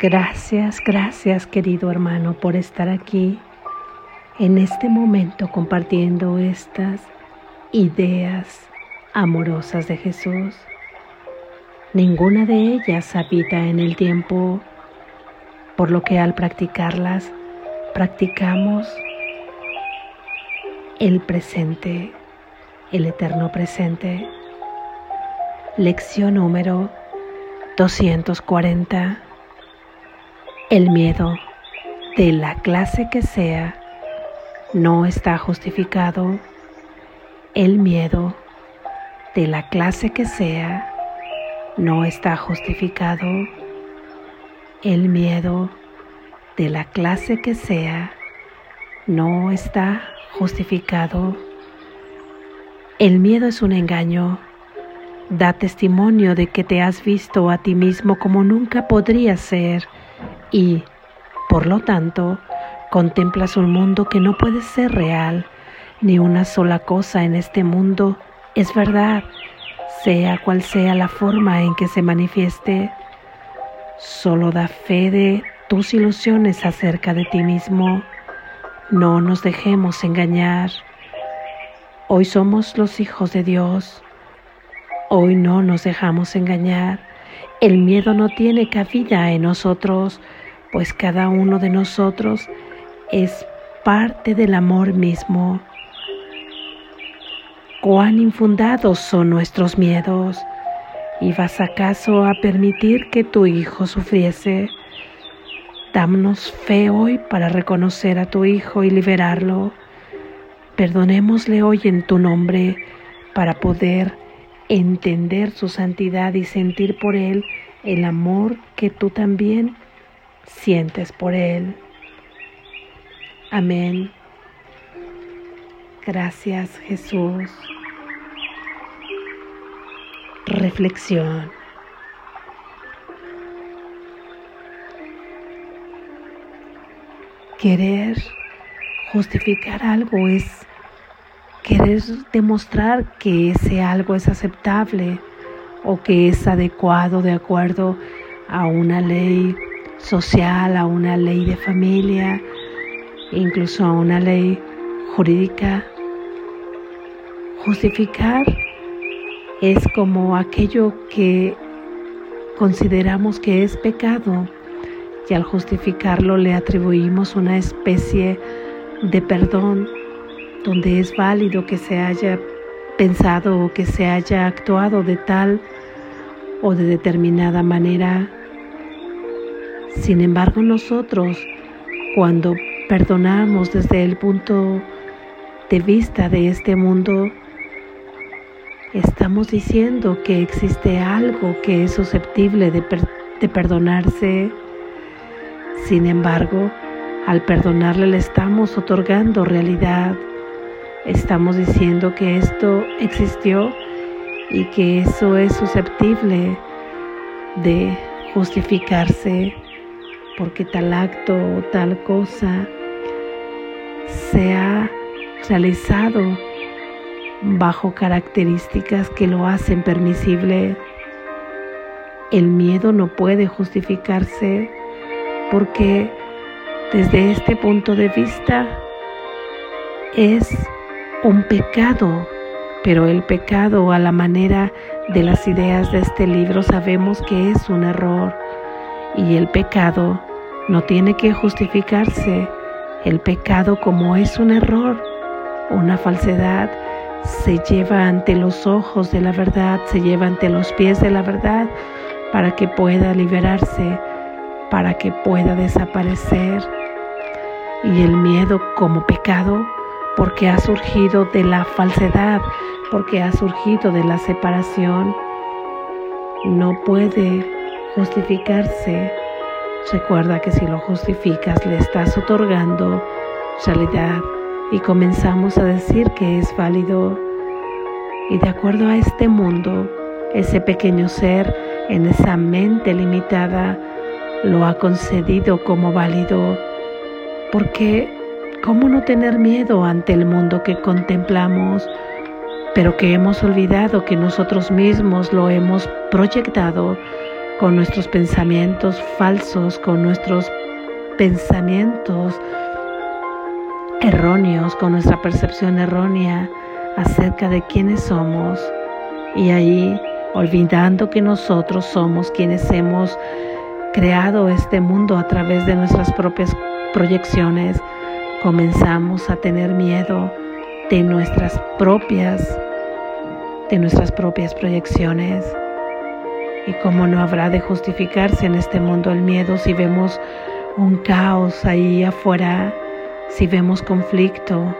Gracias, gracias querido hermano por estar aquí en este momento compartiendo estas ideas amorosas de Jesús. Ninguna de ellas habita en el tiempo, por lo que al practicarlas practicamos el presente, el eterno presente. Lección número 240. El miedo, de la clase que sea, no está justificado. El miedo, de la clase que sea, no está justificado. El miedo, de la clase que sea, no está justificado. El miedo es un engaño. Da testimonio de que te has visto a ti mismo como nunca podrías ser y, por lo tanto, contemplas un mundo que no puede ser real, ni una sola cosa en este mundo es verdad, sea cual sea la forma en que se manifieste. Solo da fe de tus ilusiones acerca de ti mismo. No nos dejemos engañar. Hoy somos los hijos de Dios. Hoy no nos dejamos engañar. El miedo no tiene cabida en nosotros pues cada uno de nosotros es parte del amor mismo. Cuán infundados son nuestros miedos. ¿Y vas acaso a permitir que tu hijo sufriese? Dámonos fe hoy para reconocer a tu hijo y liberarlo. Perdonémosle hoy en tu nombre para poder entender su santidad y sentir por él el amor que tú también sientes por Él. Amén. Gracias Jesús. Reflexión. Querer justificar algo es querer demostrar que ese algo es aceptable o que es adecuado de acuerdo a una ley social, a una ley de familia, incluso a una ley jurídica. Justificar es como aquello que consideramos que es pecado y al justificarlo le atribuimos una especie de perdón donde es válido que se haya pensado o que se haya actuado de tal o de determinada manera sin embargo, nosotros, cuando perdonamos desde el punto de vista de este mundo, estamos diciendo que existe algo que es susceptible de, perdonarse. Sin embargo, al perdonarle le estamos otorgando realidad. Estamos diciendo que esto existió y que eso es susceptible de justificarse porque tal acto o tal cosa se ha realizado bajo características que lo hacen permisible. El miedo no puede justificarse porque desde este punto de vista es un pecado, pero el pecado a la manera de las ideas de este libro sabemos que es un error y el pecado no tiene que justificarse. El pecado como es un error, una falsedad, se lleva ante los ojos de la verdad, se lleva ante los pies de la verdad para que pueda liberarse, para que pueda desaparecer. Y el miedo como pecado, porque ha surgido de la falsedad, porque ha surgido de la separación, no puede justificarse Recuerda que si lo justificas le estás otorgando realidad y comenzamos a decir que es válido. Y de acuerdo a este mundo, ese pequeño ser en esa mente limitada lo ha concedido como válido. Porque, ¿cómo no tener miedo ante el mundo que contemplamos, pero que hemos olvidado que nosotros mismos lo hemos proyectado con nuestros pensamientos falsos, con nuestros pensamientos erróneos, con nuestra percepción errónea acerca de quiénes somos. Y ahí, olvidando que nosotros somos quienes hemos creado este mundo a través de nuestras propias proyecciones, comenzamos a tener miedo de nuestras propias de nuestras propias proyecciones. Y cómo no habrá de justificarse en este mundo el miedo si vemos un caos ahí afuera, si vemos conflicto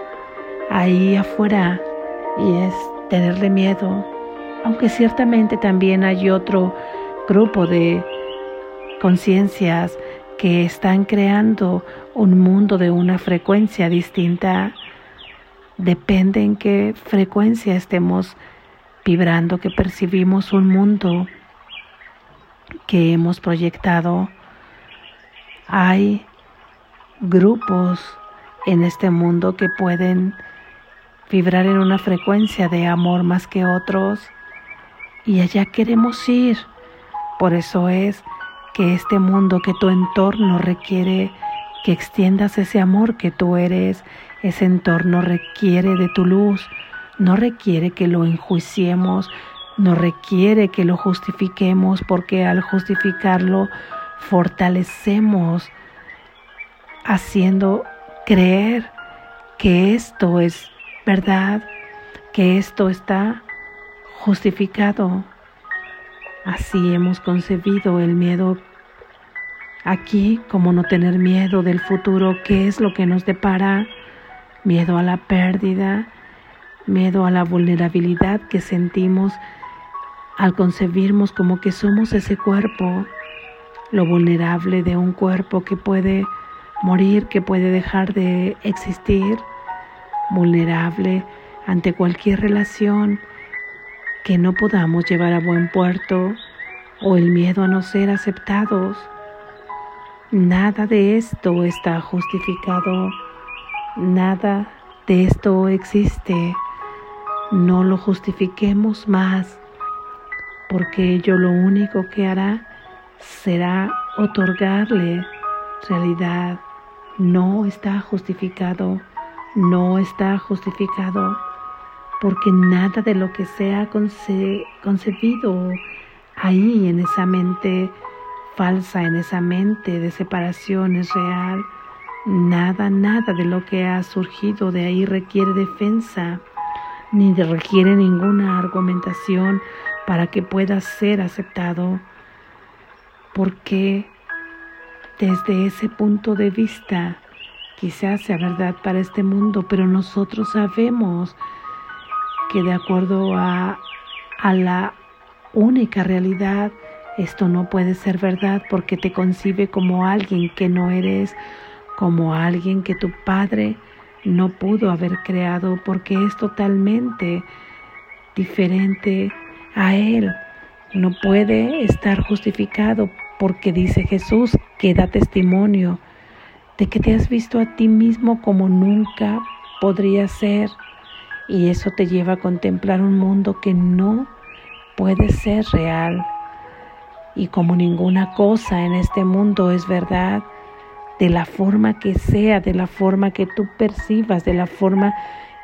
ahí afuera y es tenerle miedo, aunque ciertamente también hay otro grupo de conciencias que están creando un mundo de una frecuencia distinta. Depende en qué frecuencia estemos vibrando, que percibimos un mundo que hemos proyectado. Hay grupos en este mundo que pueden vibrar en una frecuencia de amor más que otros y allá queremos ir. Por eso es que este mundo, que tu entorno requiere que extiendas ese amor que tú eres, ese entorno requiere de tu luz, no requiere que lo enjuiciemos, no requiere que lo justifiquemos, porque al justificarlo fortalecemos haciendo creer que esto es verdad, que esto está justificado. Así hemos concebido el miedo aquí, como no tener miedo del futuro, qué es lo que nos depara, miedo a la pérdida, miedo a la vulnerabilidad que sentimos al concebirnos como que somos ese cuerpo, lo vulnerable de un cuerpo que puede morir, que puede dejar de existir, vulnerable ante cualquier relación que no podamos llevar a buen puerto o el miedo a no ser aceptados. Nada de esto está justificado, nada de esto existe. No lo justifiquemos más porque ello lo único que hará será otorgarle realidad. No está justificado, no está justificado, porque nada de lo que sea concebido ahí en esa mente falsa, en esa mente de separación es real. Nada, nada de lo que ha surgido de ahí requiere defensa, ni requiere ninguna argumentación para que pueda ser aceptado, porque desde ese punto de vista quizás sea verdad para este mundo, pero nosotros sabemos que de acuerdo a, la única realidad, esto no puede ser verdad porque te concibe como alguien que no eres, como alguien que tu padre no pudo haber creado porque es totalmente diferente a Él. No puede estar justificado porque dice Jesús que da testimonio de que te has visto a ti mismo como nunca podría ser y eso te lleva a contemplar un mundo que no puede ser real. Y como ninguna cosa en este mundo es verdad, de la forma que sea, de la forma que tú percibas, de la forma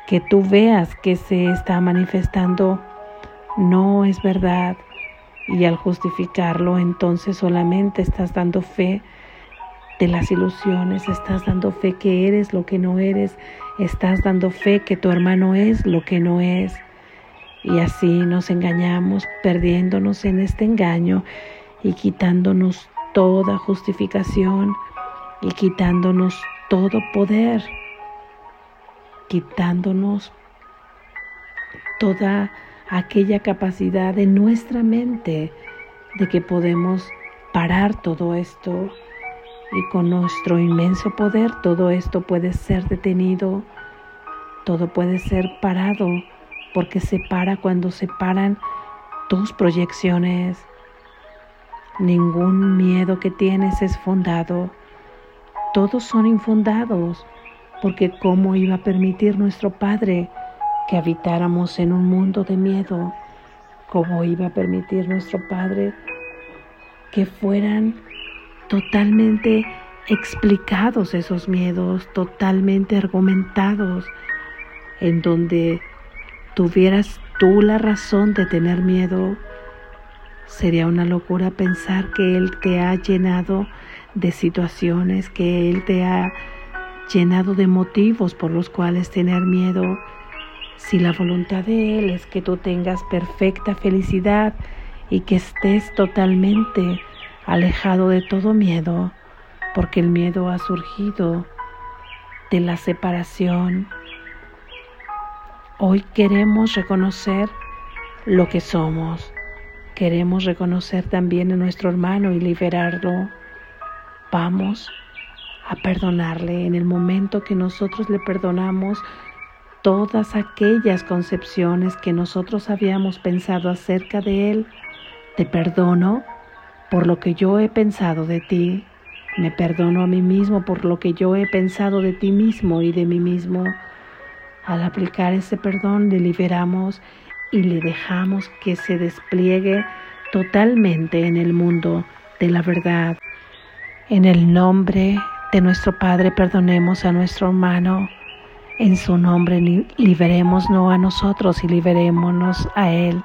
que tú veas que se está manifestando no es verdad. Y al justificarlo, entonces solamente estás dando fe de las ilusiones, estás dando fe que eres lo que no eres, estás dando fe que tu hermano es lo que no es. Y así nos engañamos, perdiéndonos en este engaño y quitándonos toda justificación y quitándonos todo poder, quitándonos toda aquella capacidad de nuestra mente de que podemos parar todo esto y con nuestro inmenso poder todo esto puede ser detenido, todo puede ser parado porque se para cuando se paran tus proyecciones. Ningún miedo que tienes es fundado, todos son infundados porque cómo iba a permitir nuestro Padre que habitáramos en un mundo de miedo, ¿cómo iba a permitir nuestro Padre que fueran totalmente explicados esos miedos, totalmente argumentados, en donde tuvieras tú la razón de tener miedo, sería una locura pensar que Él te ha llenado de situaciones, que Él te ha llenado de motivos por los cuales tener miedo. Si la voluntad de Él es que tú tengas perfecta felicidad y que estés totalmente alejado de todo miedo, porque el miedo ha surgido de la separación. Hoy queremos reconocer lo que somos. Queremos reconocer también a nuestro hermano y liberarlo. Vamos a perdonarle en el momento que nosotros le perdonamos todas aquellas concepciones que nosotros habíamos pensado acerca de Él. Te perdono por lo que yo he pensado de ti. Me perdono a mí mismo por lo que yo he pensado de ti mismo y de mí mismo. Al aplicar ese perdón le liberamos y le dejamos que se despliegue totalmente en el mundo de la verdad. En el nombre de nuestro Padre perdonemos a nuestro hermano. En su nombre liberemos no a nosotros y liberémonos a Él.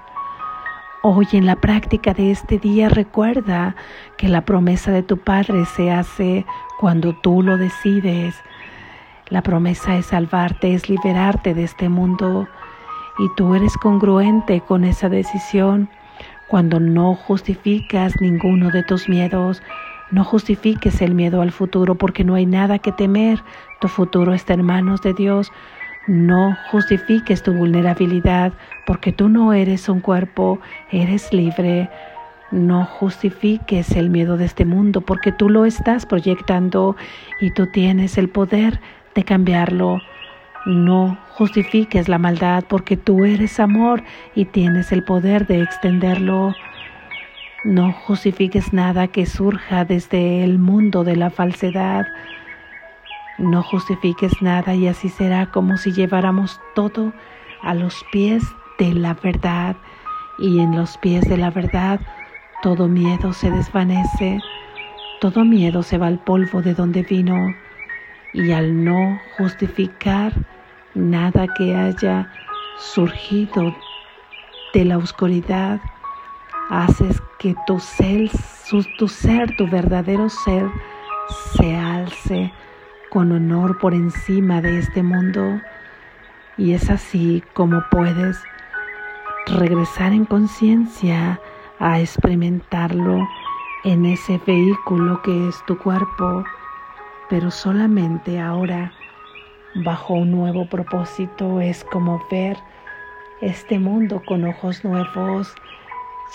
Hoy en la práctica de este día recuerda que la promesa de tu Padre se hace cuando tú lo decides. La promesa es salvarte, es liberarte de este mundo y tú eres congruente con esa decisión cuando no justificas ninguno de tus miedos, no justifiques el miedo al futuro porque no hay nada que temer. Tu futuro está en manos de Dios. No justifiques tu vulnerabilidad porque tú no eres un cuerpo, eres libre. No justifiques el miedo de este mundo porque tú lo estás proyectando y tú tienes el poder de cambiarlo. No justifiques la maldad porque tú eres amor y tienes el poder de extenderlo. No justifiques nada que surja desde el mundo de la falsedad. No justifiques nada y así será como si lleváramos todo a los pies de la verdad y en los pies de la verdad todo miedo se desvanece, todo miedo se va al polvo de donde vino y al no justificar nada que haya surgido de la oscuridad, haces que tu ser, tu ser, tu verdadero ser, se alce con honor por encima de este mundo. Y es así como puedes regresar en conciencia a experimentarlo en ese vehículo que es tu cuerpo, pero solamente ahora bajo un nuevo propósito es como ver este mundo con ojos nuevos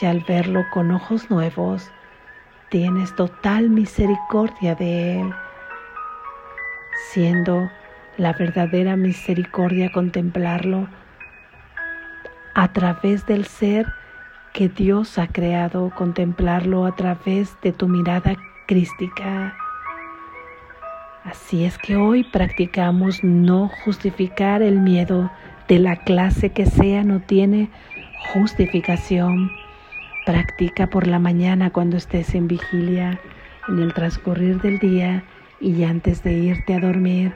y al verlo con ojos nuevos, tienes total misericordia de Él, siendo la verdadera misericordia contemplarlo a través del ser que Dios ha creado, contemplarlo a través de tu mirada crística. Así es que hoy practicamos no justificar el miedo de la clase que sea, no tiene justificación. Practica por la mañana cuando estés en vigilia, en el transcurrir del día y antes de irte a dormir.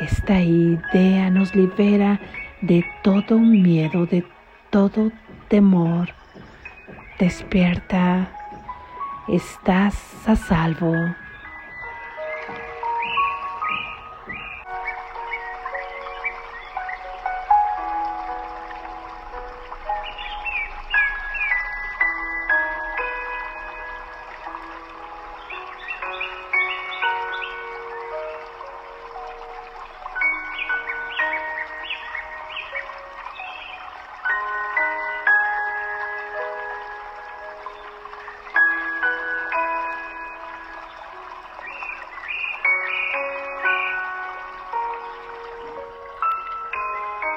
Esta idea nos libera de todo miedo, de todo temor. Despierta, estás a salvo.